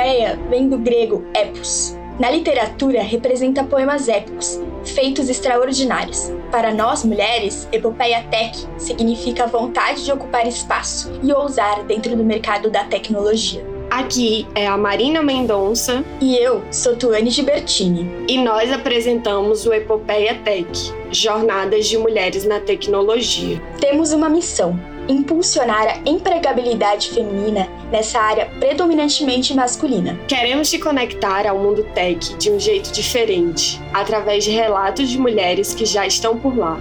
Epopeia vem do grego epos. Na literatura, representa poemas épicos, feitos extraordinários. Para nós mulheres, epopeia tech significa vontade de ocupar espaço e ousar dentro do mercado da tecnologia. Aqui é a Marina Mendonça e eu sou Tuane Gibertini. E nós apresentamos o Epopeia Tech, Jornadas de Mulheres na Tecnologia. Temos uma missão: impulsionar a empregabilidade feminina nessa área predominantemente masculina. Queremos te conectar ao mundo tech de um jeito diferente, através de relatos de mulheres que já estão por lá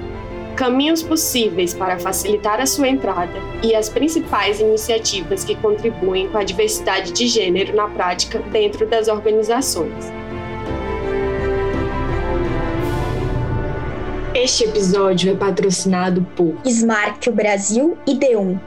caminhos possíveis para facilitar a sua entrada e as principais iniciativas que contribuem com a diversidade de gênero na prática dentro das organizações. Este episódio é patrocinado por Smart Brasil e D1.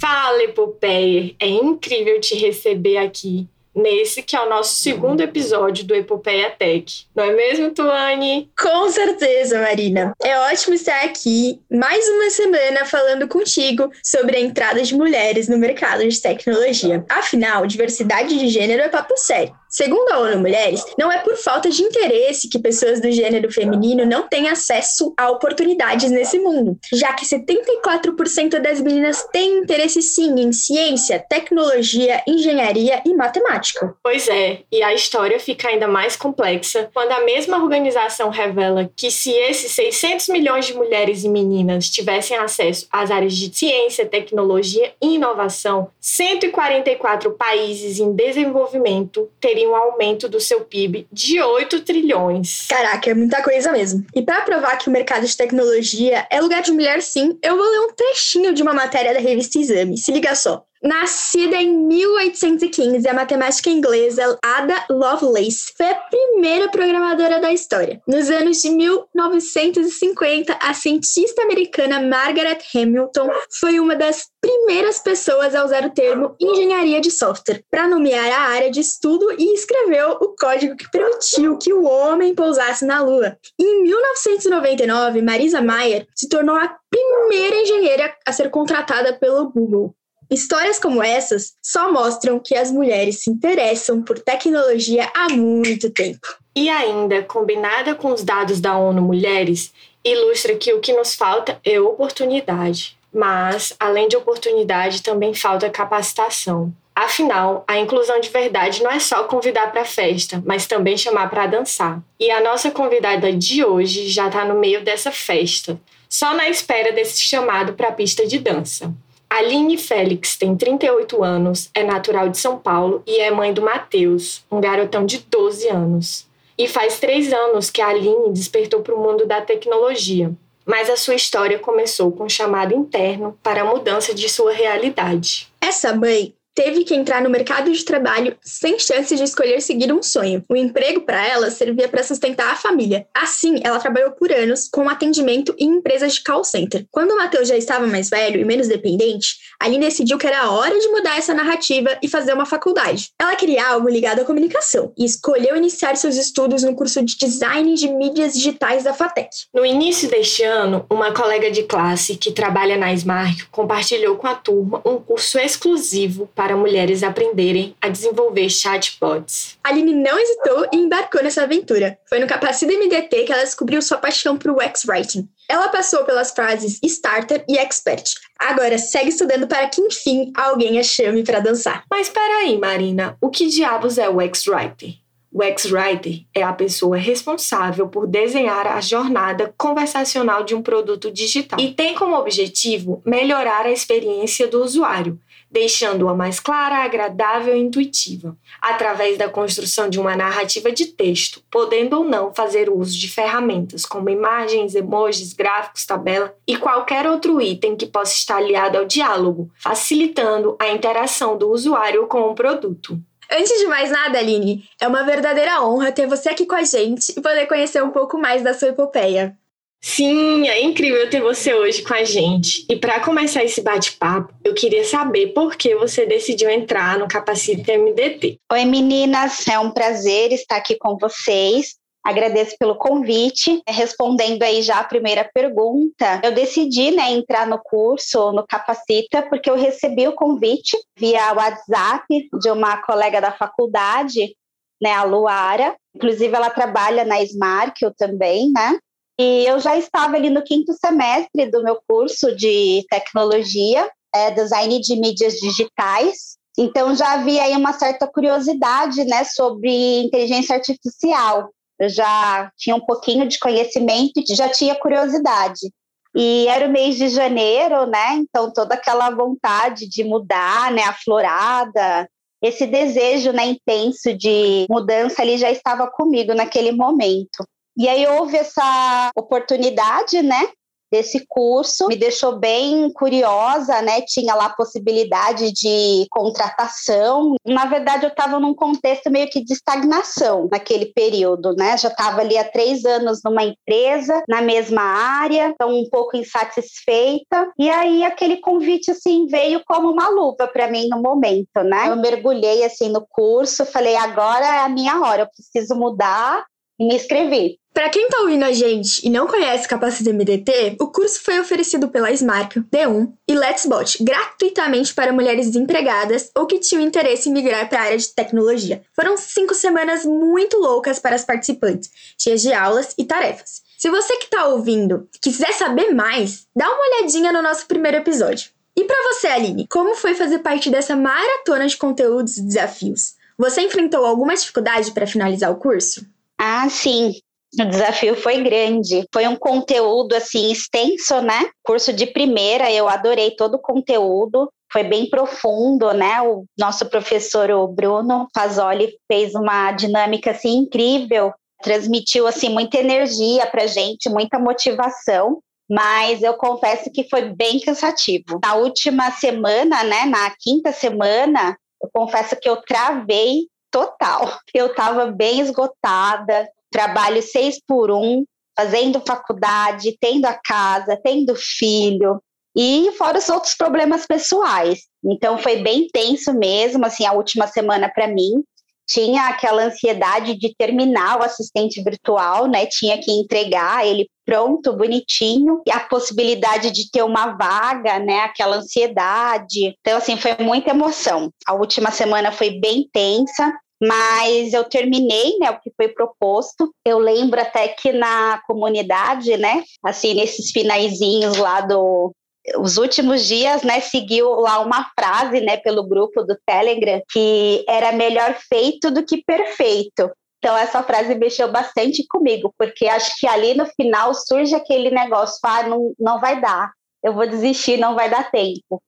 Fala, Epopeia! É incrível te receber aqui nesse que é o nosso segundo episódio do Epopeia Tech. Não é mesmo, Tuane? Com certeza, Marina. É ótimo estar aqui mais uma semana falando contigo sobre a entrada de mulheres no mercado de tecnologia. Afinal, diversidade de gênero é papo sério. Segundo a ONU Mulheres, não é por falta de interesse que pessoas do gênero feminino não têm acesso a oportunidades nesse mundo, já que 74% das meninas têm interesse sim em ciência, tecnologia, engenharia e matemática. Pois é, e a história fica ainda mais complexa quando a mesma organização revela que se esses 600 milhões de mulheres e meninas tivessem acesso às áreas de ciência, tecnologia e inovação, 144 países em desenvolvimento teriam um aumento do seu PIB de 8 trilhões. Caraca, é muita coisa mesmo. E para provar que o mercado de tecnologia é lugar de mulher sim, eu vou ler um trechinho de uma matéria da revista Exame. Se liga só. Nascida em 1815, a matemática inglesa Ada Lovelace foi a primeira programadora da história. Nos anos de 1950, a cientista americana Margaret Hamilton foi uma das primeiras pessoas a usar o termo engenharia de software para nomear a área de estudo e escreveu o código que permitiu que o homem pousasse na Lua. Em 1999, Marisa Mayer se tornou a primeira engenheira a ser contratada pelo Google. Histórias como essas só mostram que as mulheres se interessam por tecnologia há muito tempo. E ainda, combinada com os dados da ONU Mulheres, ilustra que o que nos falta é oportunidade. Mas, além de oportunidade, também falta capacitação. Afinal, a inclusão de verdade não é só convidar para a festa, mas também chamar para dançar. E a nossa convidada de hoje já está no meio dessa festa, só na espera desse chamado para a pista de dança. Aline Félix tem 38 anos, é natural de São Paulo e é mãe do Matheus, um garotão de 12 anos. E faz três anos que a Aline despertou para o mundo da tecnologia, mas a sua história começou com um chamado interno para a mudança de sua realidade. Essa mãe teve que entrar no mercado de trabalho sem chance de escolher seguir um sonho. O emprego para ela servia para sustentar a família. Assim, ela trabalhou por anos com atendimento em empresas de call center. Quando o Matheus já estava mais velho e menos dependente, Aline decidiu que era hora de mudar essa narrativa e fazer uma faculdade. Ela queria algo ligado à comunicação e escolheu iniciar seus estudos no curso de design de mídias digitais da FATEC. No início deste ano, uma colega de classe que trabalha na Smart compartilhou com a turma um curso exclusivo para para mulheres aprenderem a desenvolver chatbots. Aline não hesitou e embarcou nessa aventura. Foi no Capacita MDT que ela descobriu sua paixão por UX-Writing. Ela passou pelas frases starter e expert. Agora segue estudando para que enfim alguém a chame para dançar. Mas peraí, Marina, o que diabos é o UX-Writer? O X-Writer é a pessoa responsável por desenhar a jornada conversacional de um produto digital e tem como objetivo melhorar a experiência do usuário, deixando-a mais clara, agradável e intuitiva, através da construção de uma narrativa de texto, podendo ou não fazer uso de ferramentas como imagens, emojis, gráficos, tabela e qualquer outro item que possa estar aliado ao diálogo, facilitando a interação do usuário com o produto. Antes de mais nada, Aline, é uma verdadeira honra ter você aqui com a gente e poder conhecer um pouco mais da sua epopeia. Sim, é incrível ter você hoje com a gente. E para começar esse bate-papo, eu queria saber por que você decidiu entrar no Capacita MDT. Oi, meninas, é um prazer estar aqui com vocês. Agradeço pelo convite. Respondendo aí já a primeira pergunta, eu decidi né, entrar no curso, no Capacita, porque eu recebi o convite via WhatsApp de uma colega da faculdade, né, a Luara. Inclusive, ela trabalha na Smart, eu também, né? E eu já estava ali no quinto semestre do meu curso de tecnologia, é, design de mídias digitais. Então já havia aí uma certa curiosidade, né, sobre inteligência artificial. Eu já tinha um pouquinho de conhecimento e já tinha curiosidade. E era o mês de janeiro, né? Então toda aquela vontade de mudar, né, aflorada, esse desejo, né, intenso de mudança ali já estava comigo naquele momento. E aí houve essa oportunidade, né, desse curso, me deixou bem curiosa, né? Tinha lá a possibilidade de contratação. Na verdade, eu estava num contexto meio que de estagnação naquele período, né? Já estava ali há três anos numa empresa, na mesma área, então um pouco insatisfeita. E aí aquele convite assim veio como uma luva para mim no momento, né? Eu mergulhei assim no curso, falei agora é a minha hora, eu preciso mudar me inscrevi. Para quem tá ouvindo a gente e não conhece Capacita MDT, o curso foi oferecido pela Smart, D1 e Let's Bot gratuitamente para mulheres desempregadas ou que tinham interesse em migrar para a área de tecnologia. Foram cinco semanas muito loucas para as participantes, cheias de aulas e tarefas. Se você que tá ouvindo quiser saber mais, dá uma olhadinha no nosso primeiro episódio. E para você, Aline, como foi fazer parte dessa maratona de conteúdos e desafios? Você enfrentou alguma dificuldade para finalizar o curso? Ah, sim. O desafio foi grande. Foi um conteúdo assim extenso, né? Curso de primeira, eu adorei todo o conteúdo. Foi bem profundo, né? O nosso professor, o Bruno Fazoli, fez uma dinâmica assim incrível, transmitiu assim muita energia para gente, muita motivação. Mas eu confesso que foi bem cansativo. Na última semana, né? Na quinta semana, eu confesso que eu travei total. Eu estava bem esgotada, trabalho seis por um, fazendo faculdade, tendo a casa, tendo filho, e fora os outros problemas pessoais. Então foi bem tenso mesmo, assim, a última semana para mim. Tinha aquela ansiedade de terminar o assistente virtual, né? Tinha que entregar ele pronto, bonitinho, e a possibilidade de ter uma vaga, né? Aquela ansiedade. Então, assim, foi muita emoção. A última semana foi bem tensa, mas eu terminei, né, o que foi proposto. Eu lembro até que na comunidade, né, assim, nesses finaizinhos lá do os últimos dias, né, seguiu lá uma frase, né, pelo grupo do Telegram que era melhor feito do que perfeito. Então essa frase mexeu bastante comigo, porque acho que ali no final surge aquele negócio, ah, não, não vai dar, eu vou desistir, não vai dar tempo.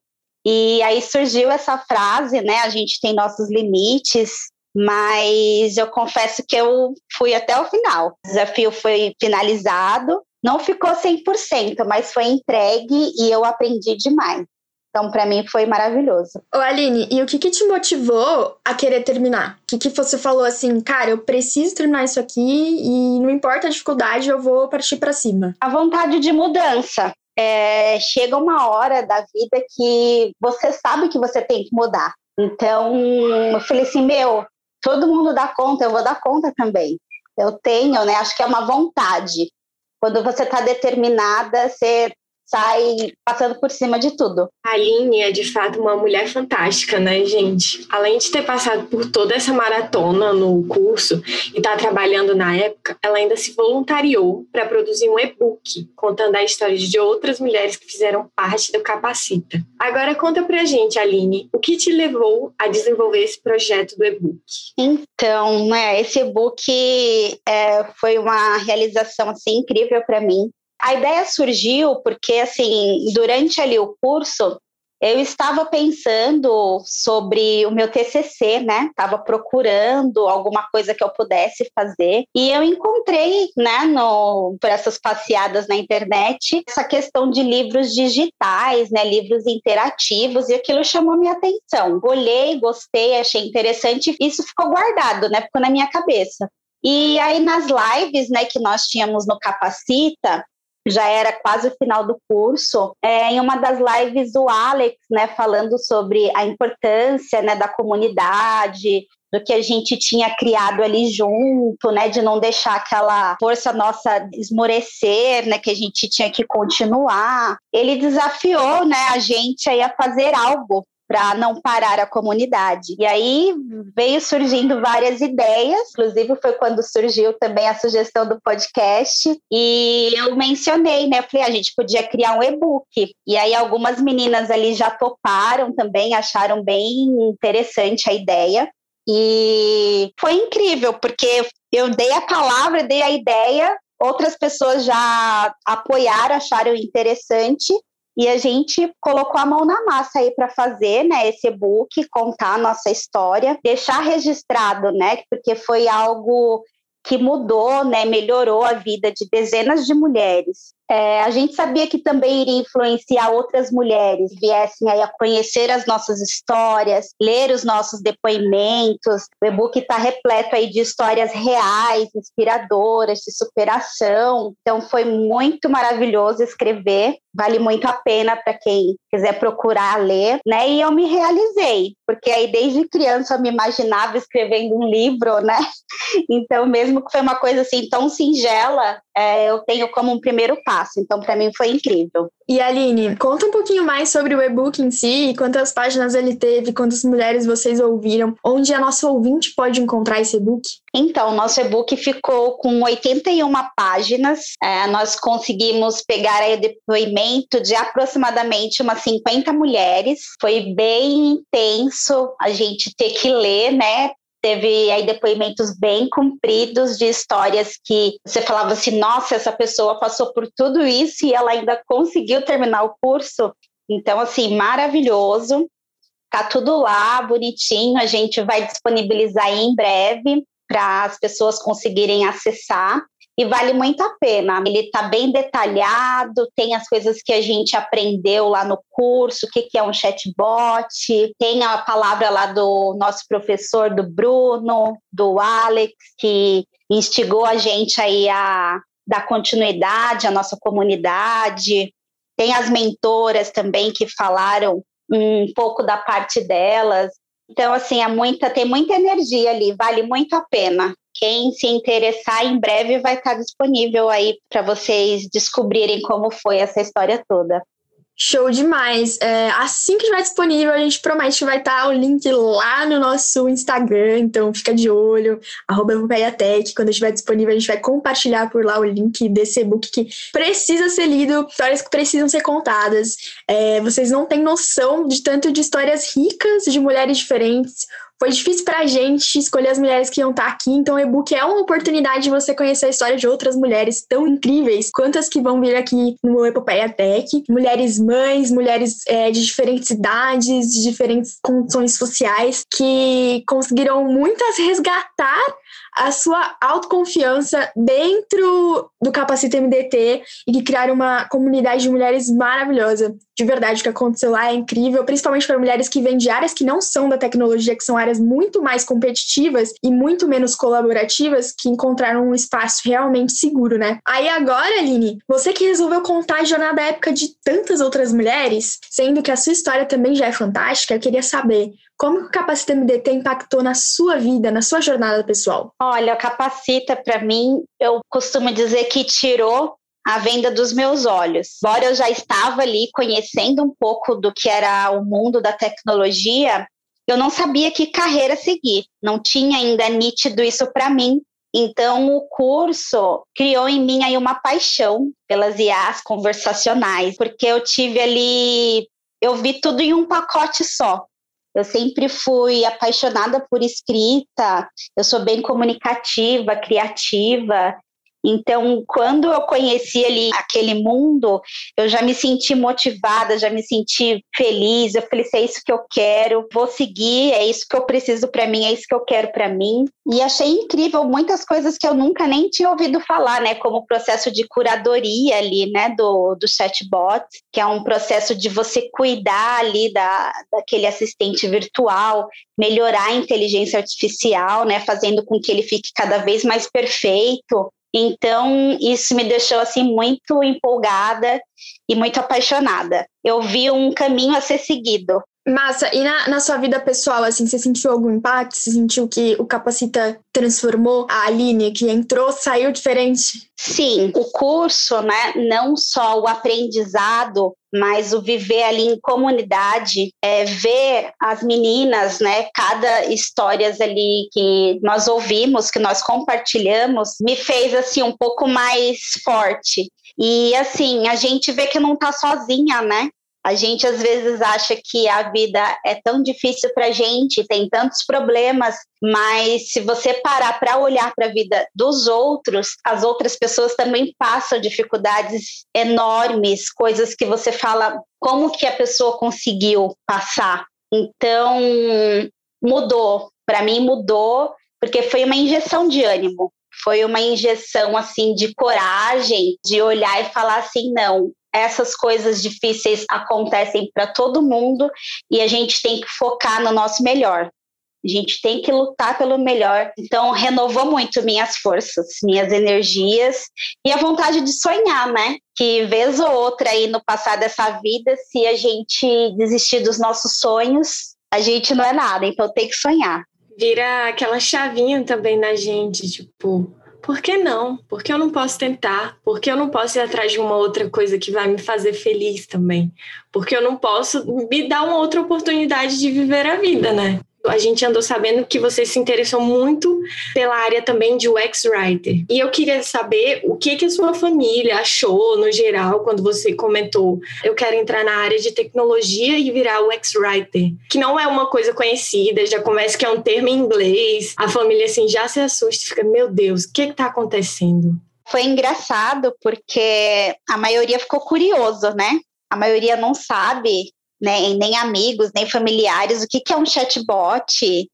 E aí surgiu essa frase, né, a gente tem nossos limites, mas eu confesso que eu fui até o final. O desafio foi finalizado, não ficou 100%, mas foi entregue e eu aprendi demais. Então, para mim, foi maravilhoso. Ô, Aline, e o que, que te motivou a querer terminar? O que, que você falou assim, cara, eu preciso terminar isso aqui e não importa a dificuldade, eu vou partir para cima? A vontade de mudança. É, chega uma hora da vida que você sabe que você tem que mudar. Então, eu falei assim, meu, todo mundo dá conta, eu vou dar conta também. Eu tenho, né? Acho que é uma vontade. Quando você está determinada, você sai passando por cima de tudo. A Aline é de fato uma mulher fantástica, né, gente? Além de ter passado por toda essa maratona no curso e estar tá trabalhando na época, ela ainda se voluntariou para produzir um e-book contando a história de outras mulheres que fizeram parte do Capacita. Agora conta pra gente, Aline, o que te levou a desenvolver esse projeto do e-book? Então, né, esse e-book é, foi uma realização assim incrível para mim a ideia surgiu porque, assim, durante ali o curso, eu estava pensando sobre o meu TCC, né? Estava procurando alguma coisa que eu pudesse fazer e eu encontrei, né, no, por essas passeadas na internet, essa questão de livros digitais, né, livros interativos e aquilo chamou minha atenção. Olhei, gostei, achei interessante. Isso ficou guardado, né? Ficou na minha cabeça. E aí nas lives, né, que nós tínhamos no Capacita, já era quase o final do curso, é, em uma das lives o Alex, né, falando sobre a importância, né, da comunidade, do que a gente tinha criado ali junto, né, de não deixar aquela força nossa esmorecer, né, que a gente tinha que continuar. Ele desafiou, né, a gente aí a fazer algo para não parar a comunidade. E aí veio surgindo várias ideias, inclusive foi quando surgiu também a sugestão do podcast, e eu mencionei, né? Falei, ah, a gente podia criar um e-book. E aí algumas meninas ali já toparam também, acharam bem interessante a ideia. E foi incrível, porque eu dei a palavra, dei a ideia, outras pessoas já apoiaram, acharam interessante, e a gente colocou a mão na massa aí para fazer, né, esse e-book, contar a nossa história, deixar registrado, né, porque foi algo que mudou, né, melhorou a vida de dezenas de mulheres. É, a gente sabia que também iria influenciar outras mulheres, viessem aí a conhecer as nossas histórias, ler os nossos depoimentos. O e-book está repleto aí de histórias reais, inspiradoras, de superação. Então foi muito maravilhoso escrever. Vale muito a pena para quem quiser procurar ler, né? E eu me realizei, porque aí desde criança eu me imaginava escrevendo um livro, né? Então mesmo que foi uma coisa assim tão singela, é, eu tenho como um primeiro passo. Então, para mim, foi incrível. E Aline, conta um pouquinho mais sobre o e-book em si, quantas páginas ele teve, quantas mulheres vocês ouviram, onde a nossa ouvinte pode encontrar esse e-book? Então, nosso e-book ficou com 81 páginas. É, nós conseguimos pegar aí o depoimento de aproximadamente umas 50 mulheres. Foi bem intenso a gente ter que ler, né? Teve aí depoimentos bem compridos de histórias que você falava assim, nossa, essa pessoa passou por tudo isso e ela ainda conseguiu terminar o curso. Então, assim, maravilhoso. Tá tudo lá, bonitinho. A gente vai disponibilizar em breve para as pessoas conseguirem acessar e vale muito a pena. Ele está bem detalhado, tem as coisas que a gente aprendeu lá no curso, o que, que é um chatbot, tem a palavra lá do nosso professor, do Bruno, do Alex, que instigou a gente aí a dar continuidade à nossa comunidade. Tem as mentoras também que falaram um pouco da parte delas. Então, assim, é muita, tem muita energia ali, vale muito a pena. Quem se interessar, em breve vai estar disponível aí para vocês descobrirem como foi essa história toda. Show demais! É, assim que estiver disponível, a gente promete que vai estar o link lá no nosso Instagram, então fica de olho, arroba Quando estiver disponível, a gente vai compartilhar por lá o link desse e-book que precisa ser lido, histórias que precisam ser contadas. É, vocês não têm noção de tanto de histórias ricas de mulheres diferentes, foi difícil pra gente escolher as mulheres que iam estar tá aqui, então o e-book é uma oportunidade de você conhecer a história de outras mulheres tão incríveis quantas que vão vir aqui no Epopeia Tech. Mulheres mães, mulheres é, de diferentes idades, de diferentes condições sociais, que conseguiram muitas resgatar a sua autoconfiança dentro do Capacita MDT e que criaram uma comunidade de mulheres maravilhosa. De verdade, o que aconteceu lá é incrível, principalmente para mulheres que vêm de áreas que não são da tecnologia, que são áreas muito mais competitivas e muito menos colaborativas, que encontraram um espaço realmente seguro, né? Aí agora, Aline, você que resolveu contar a jornada épica de tantas outras mulheres, sendo que a sua história também já é fantástica, eu queria saber como o Capacita MDT impactou na sua vida, na sua jornada pessoal? Olha, o Capacita, para mim, eu costumo dizer que tirou a venda dos meus olhos. Embora eu já estava ali conhecendo um pouco do que era o mundo da tecnologia, eu não sabia que carreira seguir. Não tinha ainda nítido isso para mim. Então, o curso criou em mim aí uma paixão pelas IAs conversacionais, porque eu tive ali, eu vi tudo em um pacote só. Eu sempre fui apaixonada por escrita, eu sou bem comunicativa, criativa, então, quando eu conheci ali aquele mundo, eu já me senti motivada, já me senti feliz. Eu falei: é isso que eu quero, vou seguir, é isso que eu preciso para mim, é isso que eu quero para mim. E achei incrível muitas coisas que eu nunca nem tinha ouvido falar, né? Como o processo de curadoria ali, né? Do, do chatbot, que é um processo de você cuidar ali da, daquele assistente virtual, melhorar a inteligência artificial, né? Fazendo com que ele fique cada vez mais perfeito. Então, isso me deixou assim muito empolgada e muito apaixonada. Eu vi um caminho a ser seguido. Massa, e na, na sua vida pessoal, assim, você sentiu algum impacto? Você sentiu que o Capacita transformou a Aline, que entrou, saiu diferente? Sim, o curso, né, não só o aprendizado, mas o viver ali em comunidade, é, ver as meninas, né, cada histórias ali que nós ouvimos, que nós compartilhamos, me fez assim um pouco mais forte. E assim, a gente vê que não tá sozinha, né? A gente às vezes acha que a vida é tão difícil para a gente, tem tantos problemas, mas se você parar para olhar para a vida dos outros, as outras pessoas também passam dificuldades enormes, coisas que você fala, como que a pessoa conseguiu passar? Então, mudou. Para mim, mudou, porque foi uma injeção de ânimo foi uma injeção assim de coragem, de olhar e falar assim, não, essas coisas difíceis acontecem para todo mundo e a gente tem que focar no nosso melhor. A gente tem que lutar pelo melhor. Então, renovou muito minhas forças, minhas energias e a vontade de sonhar, né? Que vez ou outra aí no passar dessa vida, se a gente desistir dos nossos sonhos, a gente não é nada. Então, tem que sonhar. Vira aquela chavinha também na gente, tipo, por que não? Por que eu não posso tentar? Por que eu não posso ir atrás de uma outra coisa que vai me fazer feliz também? Porque eu não posso me dar uma outra oportunidade de viver a vida, né? A gente andou sabendo que você se interessou muito pela área também de UX Writer. E eu queria saber o que, que a sua família achou, no geral, quando você comentou eu quero entrar na área de tecnologia e virar UX Writer, que não é uma coisa conhecida, já começa que é um termo em inglês. A família, assim, já se assusta e fica, meu Deus, o que está acontecendo? Foi engraçado porque a maioria ficou curioso, né? A maioria não sabe né, nem amigos, nem familiares, o que, que é um chatbot,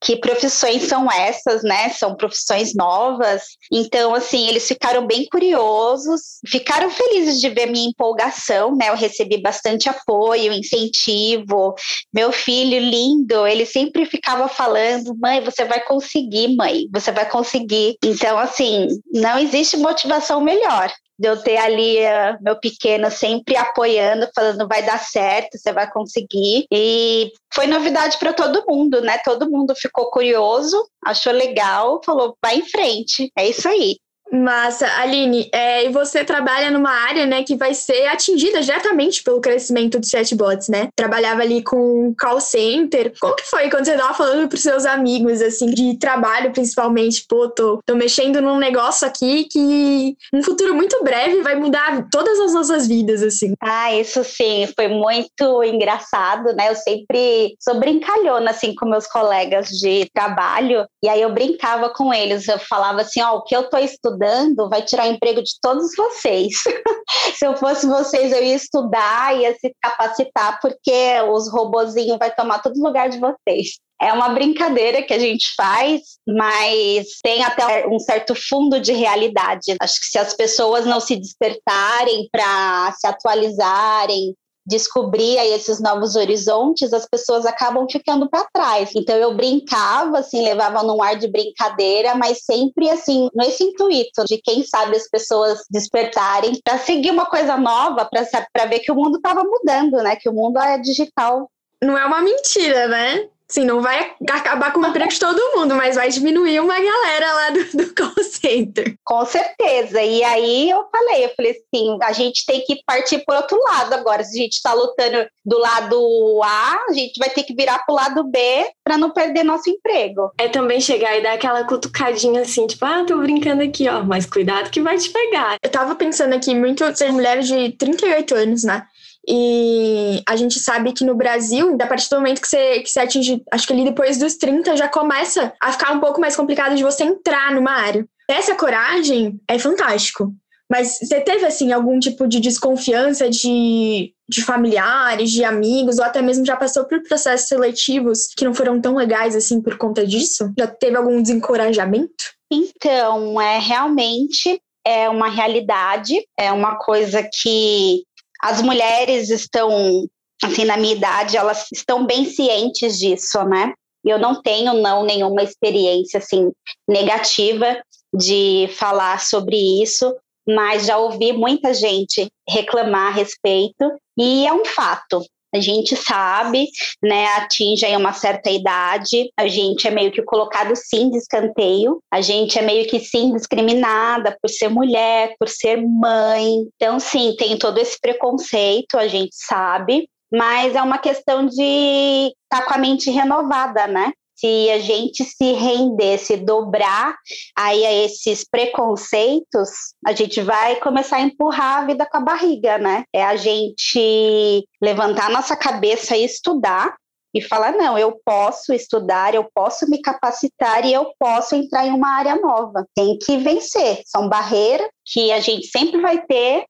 que profissões são essas, né? São profissões novas. Então, assim, eles ficaram bem curiosos, ficaram felizes de ver minha empolgação, né? Eu recebi bastante apoio, incentivo. Meu filho lindo, ele sempre ficava falando: "Mãe, você vai conseguir, mãe, você vai conseguir". Então, assim, não existe motivação melhor de eu ter ali uh, meu pequeno sempre apoiando, falando vai dar certo, você vai conseguir. E foi novidade para todo mundo, né? Todo mundo ficou curioso, achou legal, falou vai em frente. É isso aí. Massa. Aline, é, e você trabalha numa área né, que vai ser atingida diretamente pelo crescimento dos chatbots, né? Trabalhava ali com call center. Como que foi quando você estava falando para seus amigos, assim, de trabalho principalmente? Pô, tô, tô mexendo num negócio aqui que um futuro muito breve vai mudar todas as nossas vidas, assim. Ah, isso sim, foi muito engraçado, né? Eu sempre sou brincalhona, assim, com meus colegas de trabalho. E aí eu brincava com eles, eu falava assim, ó, oh, o que eu tô estudando estudando vai tirar emprego de todos vocês. se eu fosse vocês, eu ia estudar, ia se capacitar, porque os robozinhos vai tomar todo lugar de vocês. É uma brincadeira que a gente faz, mas tem até um certo fundo de realidade. Acho que se as pessoas não se despertarem para se atualizarem, descobrir aí esses novos horizontes, as pessoas acabam ficando para trás. Então eu brincava, assim, levava num ar de brincadeira, mas sempre assim, nesse intuito de quem sabe as pessoas despertarem para seguir uma coisa nova, para ver que o mundo estava mudando, né? Que o mundo é digital. Não é uma mentira, né? Sim, não vai acabar com o emprego de todo mundo, mas vai diminuir uma galera lá do, do call center. Com certeza. E aí eu falei, eu falei assim, a gente tem que partir por outro lado agora. Se a gente está lutando do lado A, a gente vai ter que virar pro lado B para não perder nosso emprego. É também chegar e dar aquela cutucadinha assim, tipo, ah, tô brincando aqui, ó, mas cuidado que vai te pegar. Eu tava pensando aqui, muito ser mulheres de 38 anos, né? E a gente sabe que no Brasil, a partir do momento que você, que você atinge, acho que ali depois dos 30, já começa a ficar um pouco mais complicado de você entrar numa área. Essa coragem é fantástico. Mas você teve, assim, algum tipo de desconfiança de, de familiares, de amigos, ou até mesmo já passou por processos seletivos que não foram tão legais, assim, por conta disso? Já teve algum desencorajamento? Então, é realmente é uma realidade, é uma coisa que as mulheres estão, assim, na minha idade, elas estão bem cientes disso, né? Eu não tenho, não, nenhuma experiência, assim, negativa de falar sobre isso, mas já ouvi muita gente reclamar a respeito, e é um fato. A gente sabe, né, atinge aí uma certa idade, a gente é meio que colocado sim de escanteio, a gente é meio que sim discriminada por ser mulher, por ser mãe. Então, sim, tem todo esse preconceito, a gente sabe, mas é uma questão de estar tá com a mente renovada, né? Se a gente se render, se dobrar aí a esses preconceitos, a gente vai começar a empurrar a vida com a barriga, né? É a gente levantar nossa cabeça e estudar e falar: não, eu posso estudar, eu posso me capacitar e eu posso entrar em uma área nova. Tem que vencer. São barreiras que a gente sempre vai ter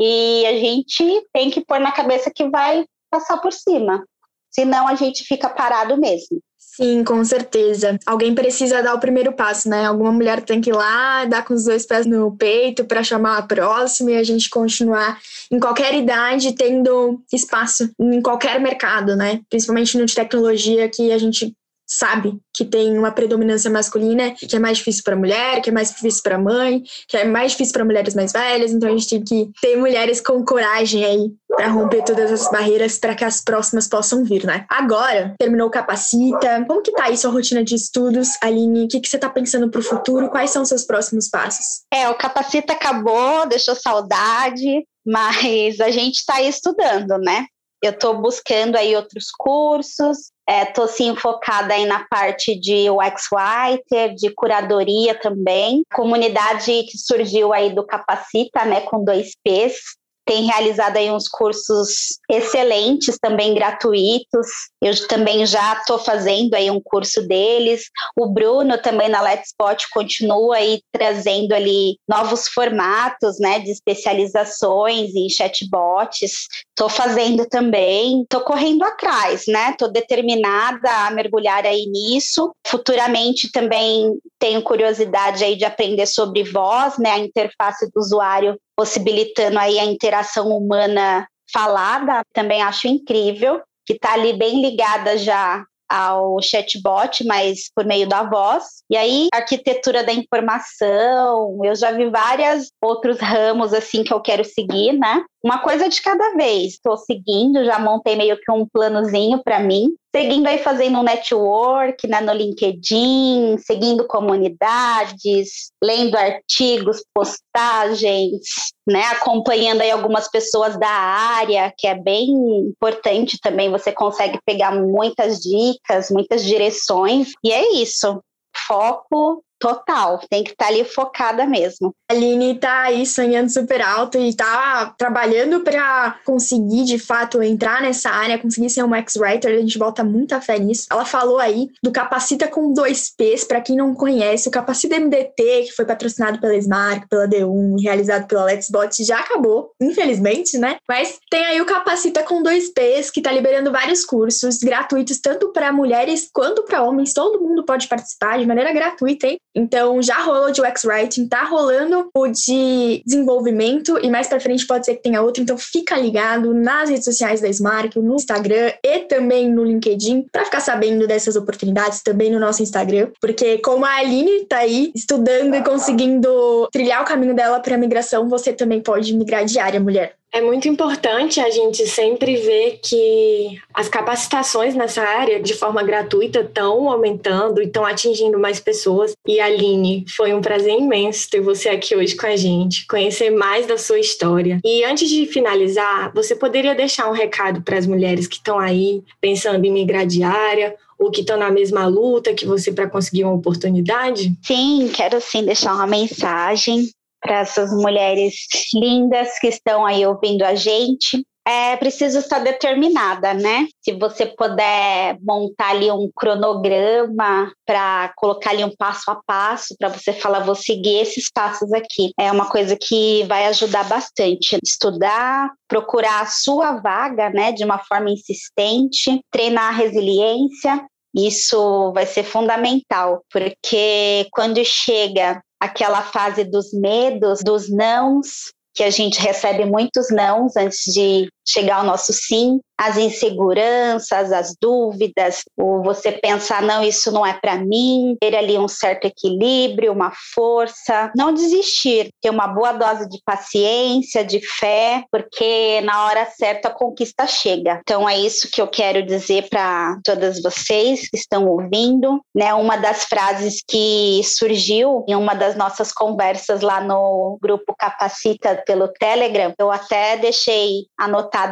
e a gente tem que pôr na cabeça que vai passar por cima. Senão a gente fica parado mesmo. Sim, com certeza. Alguém precisa dar o primeiro passo, né? Alguma mulher tem que ir lá, dar com os dois pés no peito para chamar a próxima e a gente continuar em qualquer idade tendo espaço em qualquer mercado, né? Principalmente no de tecnologia que a gente sabe que tem uma predominância masculina, que é mais difícil para mulher, que é mais difícil para mãe, que é mais difícil para mulheres mais velhas. Então a gente tem que ter mulheres com coragem aí para romper todas as barreiras para que as próximas possam vir, né? Agora, terminou o Capacita. Como que tá aí sua rotina de estudos, Aline? O que, que você tá pensando para o futuro? Quais são os seus próximos passos? É, o Capacita acabou, deixou saudade, mas a gente está estudando, né? Eu estou buscando aí outros cursos, É, sim focada aí na parte de UX Writer, de curadoria também. Comunidade que surgiu aí do Capacita, né, com dois P's tem realizado aí uns cursos excelentes, também gratuitos. Eu também já estou fazendo aí um curso deles. O Bruno também na Let's Spot continua aí trazendo ali novos formatos, né, de especializações em chatbots. Estou fazendo também, estou correndo atrás, né? Estou determinada a mergulhar aí nisso. Futuramente também tenho curiosidade aí de aprender sobre voz, né, a interface do usuário possibilitando aí a interação humana falada, também acho incrível, que está ali bem ligada já ao chatbot, mas por meio da voz. E aí, arquitetura da informação, eu já vi vários outros ramos assim que eu quero seguir, né? Uma coisa de cada vez. Estou seguindo, já montei meio que um planozinho para mim seguindo aí fazendo um network né, no LinkedIn, seguindo comunidades, lendo artigos, postagens, né, acompanhando aí algumas pessoas da área, que é bem importante também, você consegue pegar muitas dicas, muitas direções, e é isso. Foco Total, tem que estar tá ali focada mesmo. A Aline tá aí sonhando super alto e tá trabalhando para conseguir de fato entrar nessa área, conseguir ser um ex-writer, a gente bota muita fé nisso. Ela falou aí do Capacita com dois P's, para quem não conhece, o Capacita MDT, que foi patrocinado pela Smart, pela D1, realizado pela Let's Bot, já acabou, infelizmente, né? Mas tem aí o Capacita com dois P's, que tá liberando vários cursos gratuitos, tanto para mulheres quanto para homens, todo mundo pode participar de maneira gratuita, hein? Então já rolou de UX Writing, tá rolando o de desenvolvimento e mais para frente pode ser que tenha outro. Então fica ligado nas redes sociais da Smart, no Instagram e também no LinkedIn para ficar sabendo dessas oportunidades também no nosso Instagram, porque como a Aline tá aí estudando e conseguindo trilhar o caminho dela para migração, você também pode migrar de área, mulher. É muito importante a gente sempre ver que as capacitações nessa área, de forma gratuita, estão aumentando e estão atingindo mais pessoas. E Aline, foi um prazer imenso ter você aqui hoje com a gente, conhecer mais da sua história. E antes de finalizar, você poderia deixar um recado para as mulheres que estão aí pensando em migrar de área ou que estão na mesma luta que você para conseguir uma oportunidade? Sim, quero sim deixar uma mensagem para essas mulheres lindas que estão aí ouvindo a gente. É preciso estar determinada, né? Se você puder montar ali um cronograma para colocar ali um passo a passo para você falar, vou seguir esses passos aqui. É uma coisa que vai ajudar bastante. Estudar, procurar a sua vaga, né, de uma forma insistente, treinar a resiliência, isso vai ser fundamental, porque quando chega aquela fase dos medos, dos nãos, que a gente recebe muitos nãos antes de chegar ao nosso sim, as inseguranças, as dúvidas, ou você pensar, não, isso não é para mim, ter ali um certo equilíbrio, uma força, não desistir, ter uma boa dose de paciência, de fé, porque na hora certa a conquista chega. Então é isso que eu quero dizer para todas vocês que estão ouvindo, né? Uma das frases que surgiu em uma das nossas conversas lá no grupo Capacita pelo Telegram, eu até deixei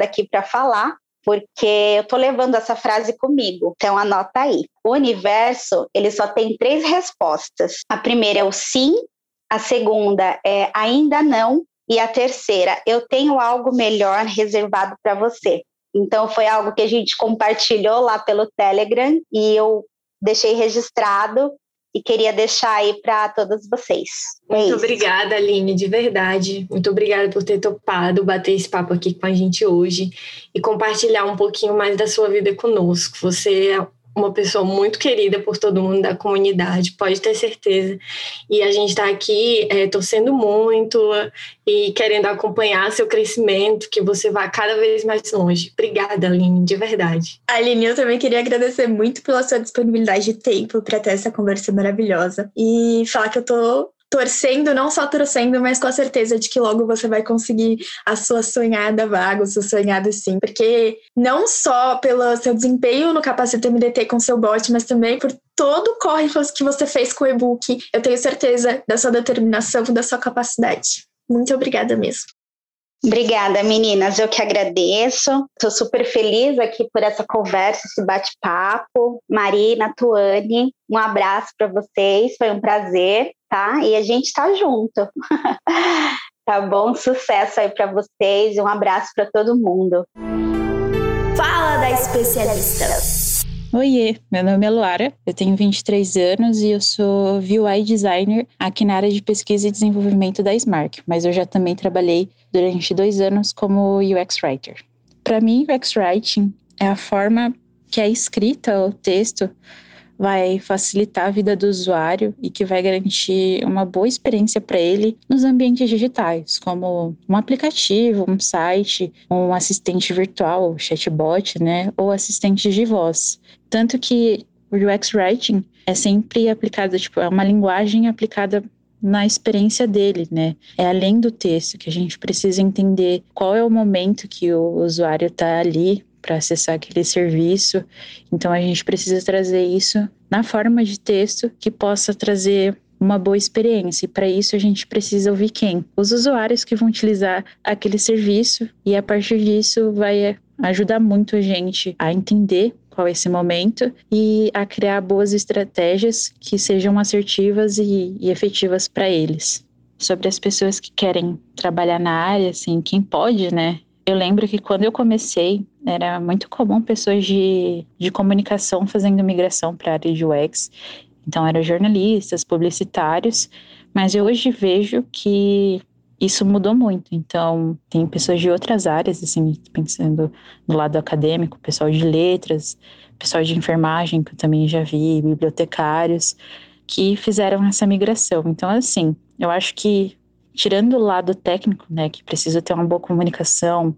aqui para falar, porque eu tô levando essa frase comigo. Então anota aí. O universo, ele só tem três respostas. A primeira é o sim, a segunda é ainda não e a terceira, eu tenho algo melhor reservado para você. Então foi algo que a gente compartilhou lá pelo Telegram e eu deixei registrado e queria deixar aí para todos vocês. É Muito isso. obrigada, Aline, de verdade. Muito obrigada por ter topado bater esse papo aqui com a gente hoje e compartilhar um pouquinho mais da sua vida conosco. Você é uma pessoa muito querida por todo mundo da comunidade, pode ter certeza. E a gente está aqui é, torcendo muito e querendo acompanhar seu crescimento, que você vá cada vez mais longe. Obrigada, Aline, de verdade. Aline, eu também queria agradecer muito pela sua disponibilidade de tempo para ter essa conversa maravilhosa e falar que eu tô torcendo, não só torcendo, mas com a certeza de que logo você vai conseguir a sua sonhada vaga, o seu sonhado sim. Porque não só pelo seu desempenho no Capacita MDT com seu bot, mas também por todo o corre que você fez com o e-book. Eu tenho certeza da sua determinação, da sua capacidade. Muito obrigada mesmo. Obrigada, meninas. Eu que agradeço. Estou super feliz aqui por essa conversa, esse bate-papo. Marina, Tuane, um abraço para vocês. Foi um prazer, tá? E a gente está junto. tá bom? Sucesso aí para vocês um abraço para todo mundo. Fala da especialista. Oiê, meu nome é Luara, eu tenho 23 anos e eu sou UI designer aqui na área de pesquisa e desenvolvimento da Smark, mas eu já também trabalhei durante dois anos como UX Writer. Para mim, UX Writing é a forma que a escrita, o texto, vai facilitar a vida do usuário e que vai garantir uma boa experiência para ele nos ambientes digitais, como um aplicativo, um site, um assistente virtual, chatbot, né, ou assistente de voz. Tanto que o UX Writing é sempre aplicado, tipo, é uma linguagem aplicada na experiência dele, né? É além do texto que a gente precisa entender qual é o momento que o usuário está ali para acessar aquele serviço. Então a gente precisa trazer isso na forma de texto que possa trazer uma boa experiência. E para isso a gente precisa ouvir quem? Os usuários que vão utilizar aquele serviço e a partir disso vai ajudar muito a gente a entender qual é esse momento e a criar boas estratégias que sejam assertivas e, e efetivas para eles. Sobre as pessoas que querem trabalhar na área, assim, quem pode, né? Eu lembro que quando eu comecei, era muito comum pessoas de, de comunicação fazendo migração para a área de UX. Então, eram jornalistas, publicitários, mas eu hoje vejo que isso mudou muito. Então, tem pessoas de outras áreas, assim, pensando no lado acadêmico, pessoal de letras, pessoal de enfermagem, que eu também já vi, bibliotecários, que fizeram essa migração. Então, assim, eu acho que tirando o lado técnico, né, que precisa ter uma boa comunicação,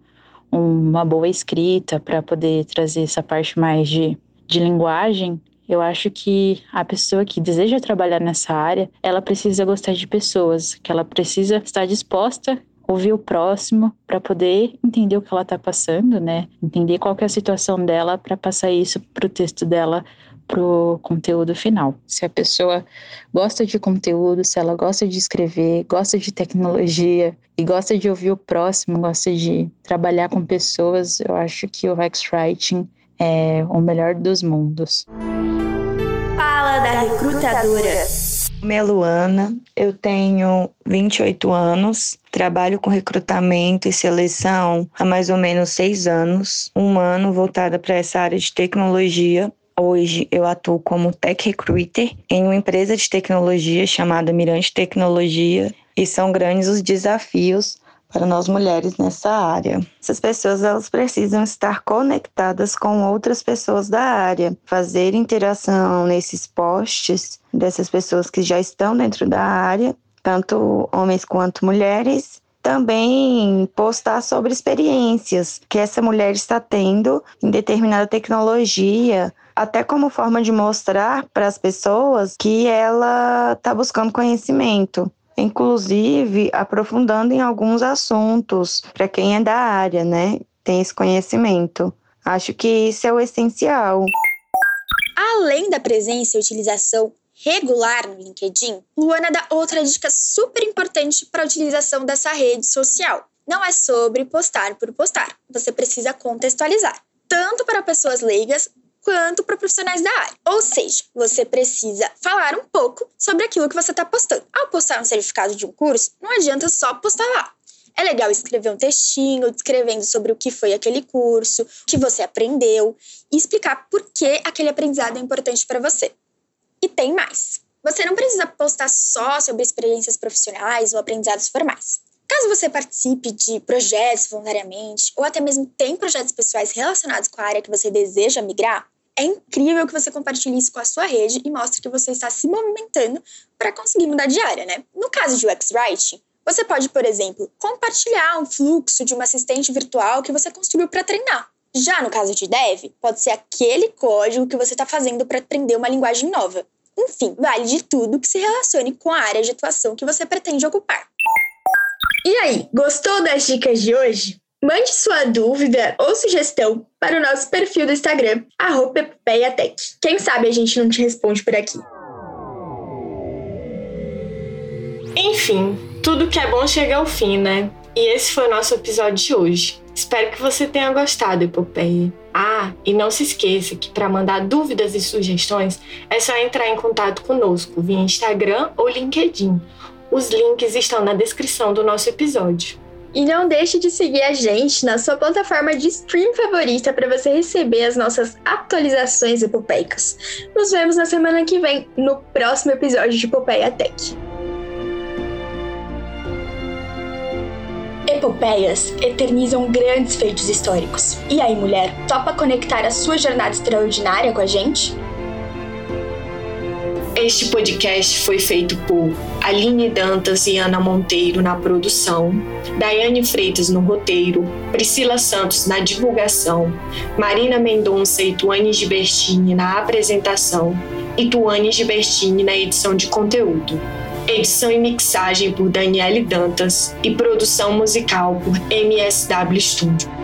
uma boa escrita para poder trazer essa parte mais de, de linguagem, eu acho que a pessoa que deseja trabalhar nessa área, ela precisa gostar de pessoas, que ela precisa estar disposta a ouvir o próximo para poder entender o que ela está passando, né? Entender qual é a situação dela para passar isso para o texto dela pro conteúdo final. Se a pessoa gosta de conteúdo, se ela gosta de escrever, gosta de tecnologia e gosta de ouvir o próximo, gosta de trabalhar com pessoas, eu acho que o Rex Writing é o melhor dos mundos. Fala da recrutadora. Meu é Luana, eu tenho 28 anos, trabalho com recrutamento e seleção há mais ou menos seis anos, um ano voltada para essa área de tecnologia Hoje eu atuo como tech recruiter em uma empresa de tecnologia chamada Mirante Tecnologia e são grandes os desafios para nós mulheres nessa área. Essas pessoas elas precisam estar conectadas com outras pessoas da área, fazer interação nesses posts dessas pessoas que já estão dentro da área, tanto homens quanto mulheres, também postar sobre experiências que essa mulher está tendo em determinada tecnologia, até como forma de mostrar para as pessoas que ela está buscando conhecimento inclusive aprofundando em alguns assuntos para quem é da área, né? Tem esse conhecimento. Acho que isso é o essencial. Além da presença e utilização regular no LinkedIn, Luana dá outra dica super importante para a utilização dessa rede social. Não é sobre postar por postar, você precisa contextualizar, tanto para pessoas leigas quanto para profissionais da área. Ou seja, você precisa falar um pouco sobre aquilo que você está postando. Ao postar um certificado de um curso, não adianta só postar lá. É legal escrever um textinho descrevendo sobre o que foi aquele curso, o que você aprendeu e explicar por que aquele aprendizado é importante para você. E tem mais. Você não precisa postar só sobre experiências profissionais ou aprendizados formais. Caso você participe de projetos voluntariamente ou até mesmo tem projetos pessoais relacionados com a área que você deseja migrar, é incrível que você compartilhe isso com a sua rede e mostre que você está se movimentando para conseguir mudar de área, né? No caso de UX Writing, você pode, por exemplo, compartilhar um fluxo de uma assistente virtual que você construiu para treinar. Já no caso de Dev, pode ser aquele código que você está fazendo para aprender uma linguagem nova. Enfim, vale de tudo que se relacione com a área de atuação que você pretende ocupar. E aí, gostou das dicas de hoje? Mande sua dúvida ou sugestão para o nosso perfil do Instagram, @epopeiatech. Quem sabe a gente não te responde por aqui. Enfim, tudo que é bom chega ao fim, né? E esse foi o nosso episódio de hoje. Espero que você tenha gostado, Epopeia. Ah, e não se esqueça que para mandar dúvidas e sugestões é só entrar em contato conosco via Instagram ou LinkedIn os links estão na descrição do nosso episódio. E não deixe de seguir a gente na sua plataforma de stream favorita para você receber as nossas atualizações epopeicas. Nos vemos na semana que vem, no próximo episódio de Epopeia Tech. Epopeias eternizam grandes feitos históricos. E aí, mulher, topa conectar a sua jornada extraordinária com a gente? Este podcast foi feito por Aline Dantas e Ana Monteiro na produção, Daiane Freitas no roteiro, Priscila Santos na divulgação, Marina Mendonça e Tuane Gibertini na apresentação e Tuane Gibertini na edição de conteúdo. Edição e mixagem por Daniele Dantas e produção musical por MSW Studio.